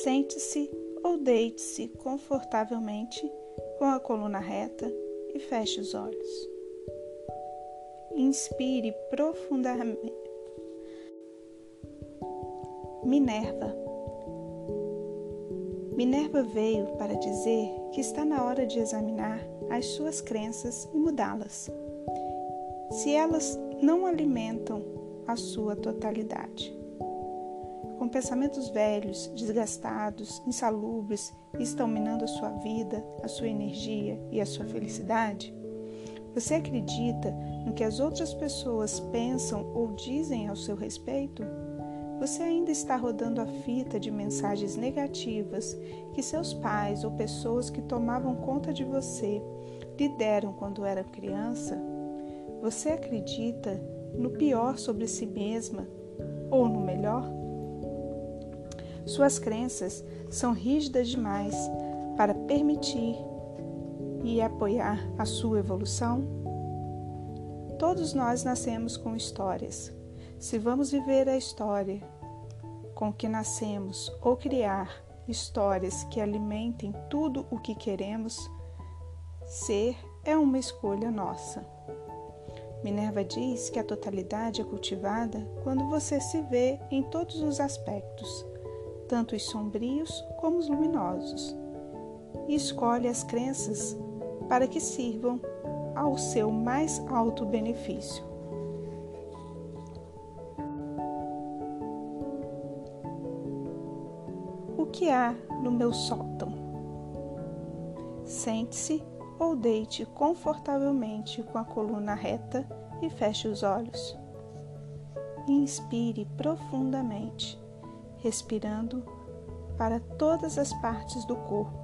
Sente-se ou deite-se confortavelmente com a coluna reta e feche os olhos. Inspire profundamente. Minerva. Minerva veio para dizer que está na hora de examinar as suas crenças e mudá-las, se elas não alimentam a sua totalidade pensamentos velhos, desgastados, insalubres estão minando a sua vida, a sua energia e a sua felicidade? Você acredita no que as outras pessoas pensam ou dizem ao seu respeito? Você ainda está rodando a fita de mensagens negativas que seus pais ou pessoas que tomavam conta de você lhe deram quando era criança? Você acredita no pior sobre si mesma ou no melhor? Suas crenças são rígidas demais para permitir e apoiar a sua evolução? Todos nós nascemos com histórias. Se vamos viver a história com que nascemos ou criar histórias que alimentem tudo o que queremos ser, é uma escolha nossa. Minerva diz que a totalidade é cultivada quando você se vê em todos os aspectos tanto os sombrios como os luminosos, e escolhe as crenças para que sirvam ao seu mais alto benefício. O que há no meu sótão? Sente-se ou deite confortavelmente com a coluna reta e feche os olhos. Inspire profundamente respirando para todas as partes do corpo,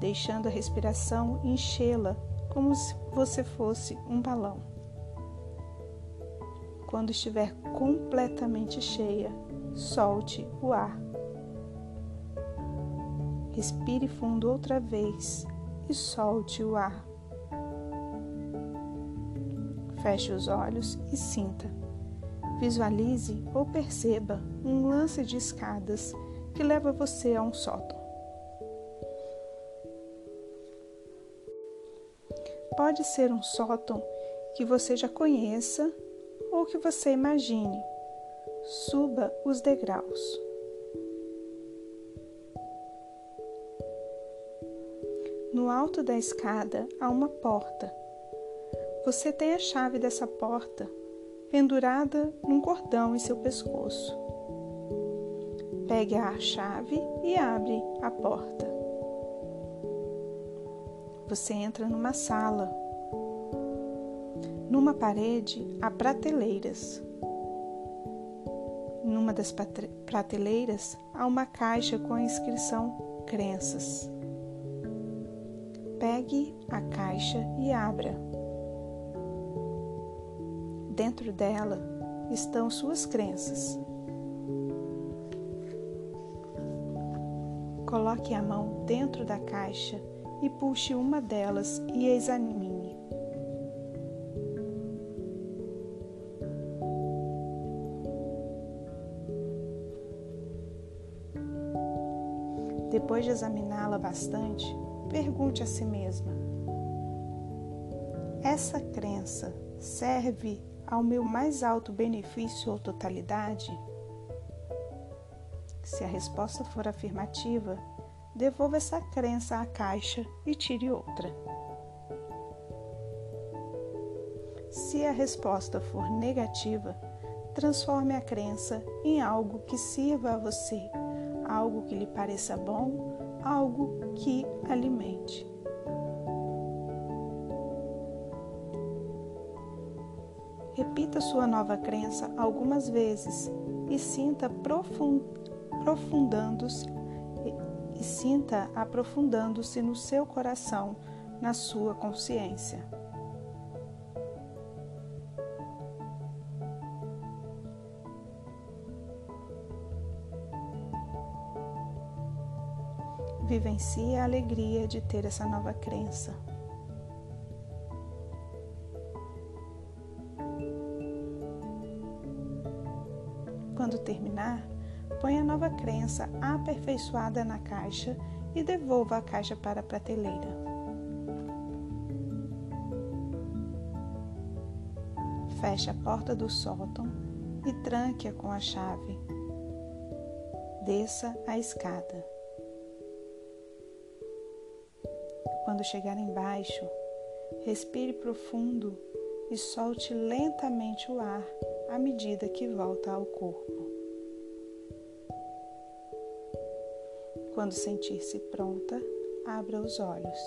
deixando a respiração enchê-la como se você fosse um balão. Quando estiver completamente cheia, solte o ar. Respire fundo outra vez e solte o ar. Feche os olhos e sinta. Visualize ou perceba um lance de escadas que leva você a um sótão. Pode ser um sótão que você já conheça ou que você imagine. Suba os degraus. No alto da escada há uma porta. Você tem a chave dessa porta pendurada num cordão em seu pescoço. Pegue a chave e abre a porta. Você entra numa sala. Numa parede há prateleiras. Numa das prateleiras há uma caixa com a inscrição Crenças. Pegue a caixa e abra. Dentro dela estão suas crenças. Coloque a mão dentro da caixa e puxe uma delas e examine. Depois de examiná-la bastante, pergunte a si mesma: essa crença serve ao meu mais alto benefício ou totalidade? Se a resposta for afirmativa, devolva essa crença à caixa e tire outra. Se a resposta for negativa, transforme a crença em algo que sirva a você, algo que lhe pareça bom, algo que alimente. Repita sua nova crença algumas vezes e sinta aprofundando-se e sinta aprofundando-se no seu coração, na sua consciência. Vivencie a alegria de ter essa nova crença. Terminar, Põe a nova crença aperfeiçoada na caixa e devolva a caixa para a prateleira. Feche a porta do sótão e tranque-a com a chave. Desça a escada. Quando chegar embaixo, respire profundo e solte lentamente o ar à medida que volta ao corpo. Quando sentir-se pronta, abra os olhos.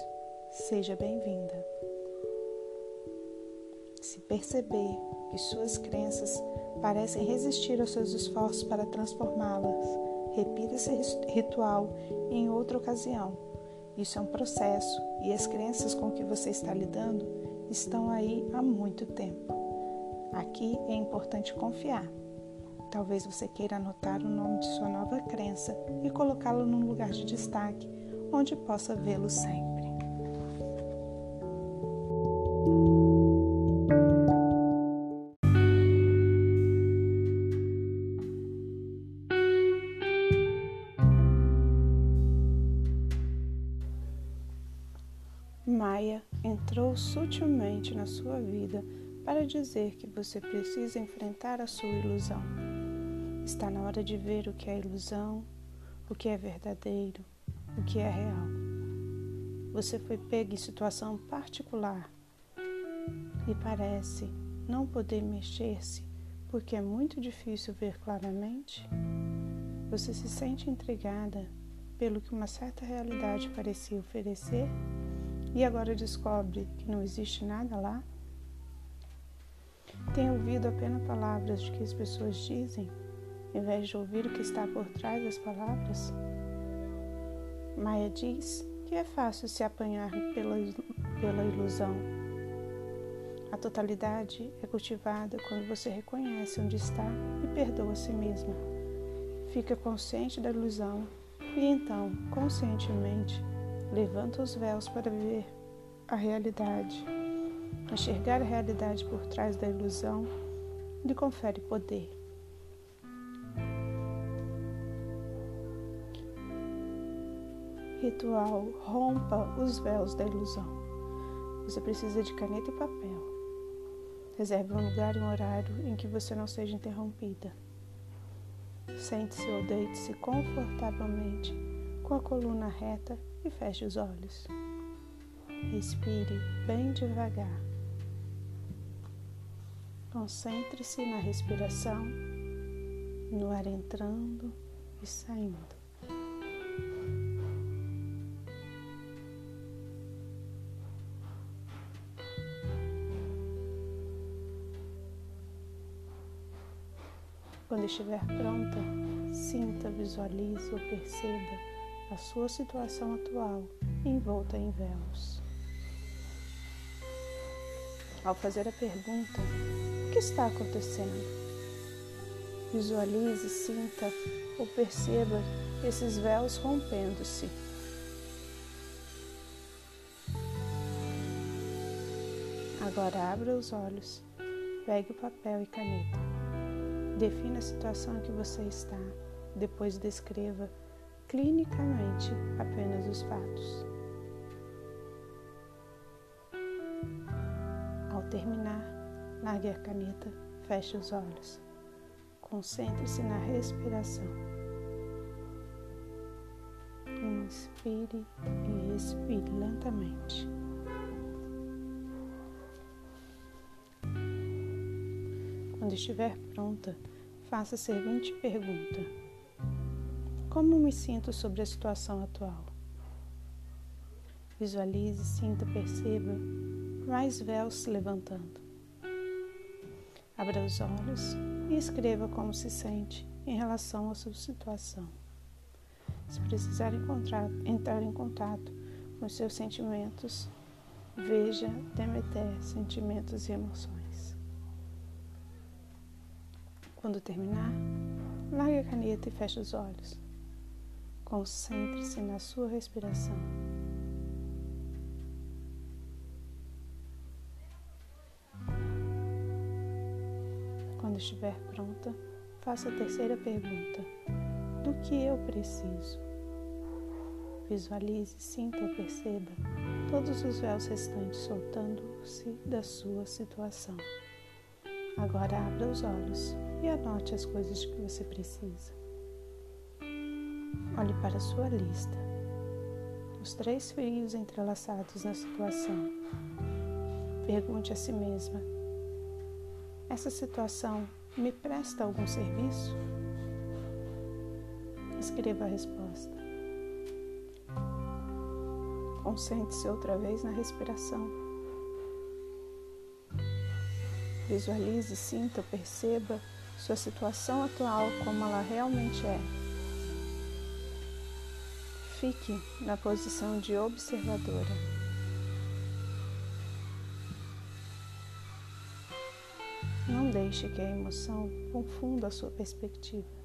Seja bem-vinda. Se perceber que suas crenças parecem resistir aos seus esforços para transformá-las, repita esse ritual em outra ocasião. Isso é um processo e as crenças com que você está lidando estão aí há muito tempo. Aqui é importante confiar. Talvez você queira anotar o nome de sua nova crença e colocá-lo num lugar de destaque onde possa vê-lo sempre. Maia entrou sutilmente na sua vida para dizer que você precisa enfrentar a sua ilusão. Está na hora de ver o que é ilusão, o que é verdadeiro, o que é real. Você foi pego em situação particular e parece não poder mexer-se porque é muito difícil ver claramente. Você se sente intrigada pelo que uma certa realidade parecia oferecer e agora descobre que não existe nada lá? Tem ouvido apenas palavras de que as pessoas dizem em vez de ouvir o que está por trás das palavras? Maia diz que é fácil se apanhar pela, pela ilusão. A totalidade é cultivada quando você reconhece onde está e perdoa a si mesma. Fica consciente da ilusão e então, conscientemente, levanta os véus para ver a realidade. Enxergar a realidade por trás da ilusão lhe confere poder. Ritual rompa os véus da ilusão. Você precisa de caneta e papel. Reserve um lugar e um horário em que você não seja interrompida. Sente-se ou deite-se confortavelmente, com a coluna reta e feche os olhos. Respire bem devagar. Concentre-se na respiração, no ar entrando e saindo. Quando estiver pronta, sinta, visualize ou perceba a sua situação atual envolta em véus. Ao fazer a pergunta, o que está acontecendo? Visualize, sinta ou perceba esses véus rompendo-se. Agora abra os olhos, pegue o papel e caneta. Defina a situação em que você está, depois descreva clinicamente apenas os fatos. Ao terminar, largue a caneta, feche os olhos. Concentre-se na respiração. Inspire e expire lentamente. Quando estiver pronta, faça a seguinte pergunta: Como me sinto sobre a situação atual? Visualize, sinta, perceba mais véus se levantando. Abra os olhos e escreva como se sente em relação à sua situação. Se precisar encontrar, entrar em contato com seus sentimentos, veja Demeter Sentimentos e Emoções. Quando terminar, largue a caneta e feche os olhos. Concentre-se na sua respiração. Quando estiver pronta, faça a terceira pergunta. do que eu preciso. Visualize, sinta ou perceba todos os véus restantes soltando-se da sua situação. Agora abra os olhos e anote as coisas de que você precisa. Olhe para a sua lista. Os três fios entrelaçados na situação. Pergunte a si mesma: essa situação me presta algum serviço? Escreva a resposta. Concentre-se outra vez na respiração. Visualize, sinta, perceba sua situação atual como ela realmente é. Fique na posição de observadora. Não deixe que a emoção confunda a sua perspectiva.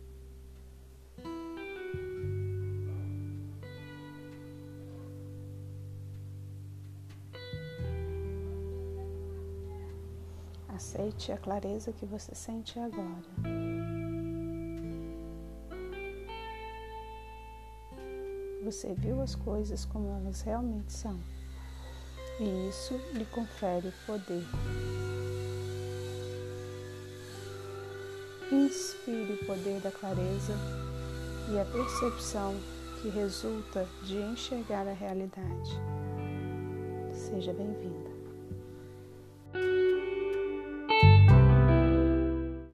Aceite a clareza que você sente agora. Você viu as coisas como elas realmente são, e isso lhe confere poder. Inspire o poder da clareza e a percepção que resulta de enxergar a realidade. Seja bem-vinda.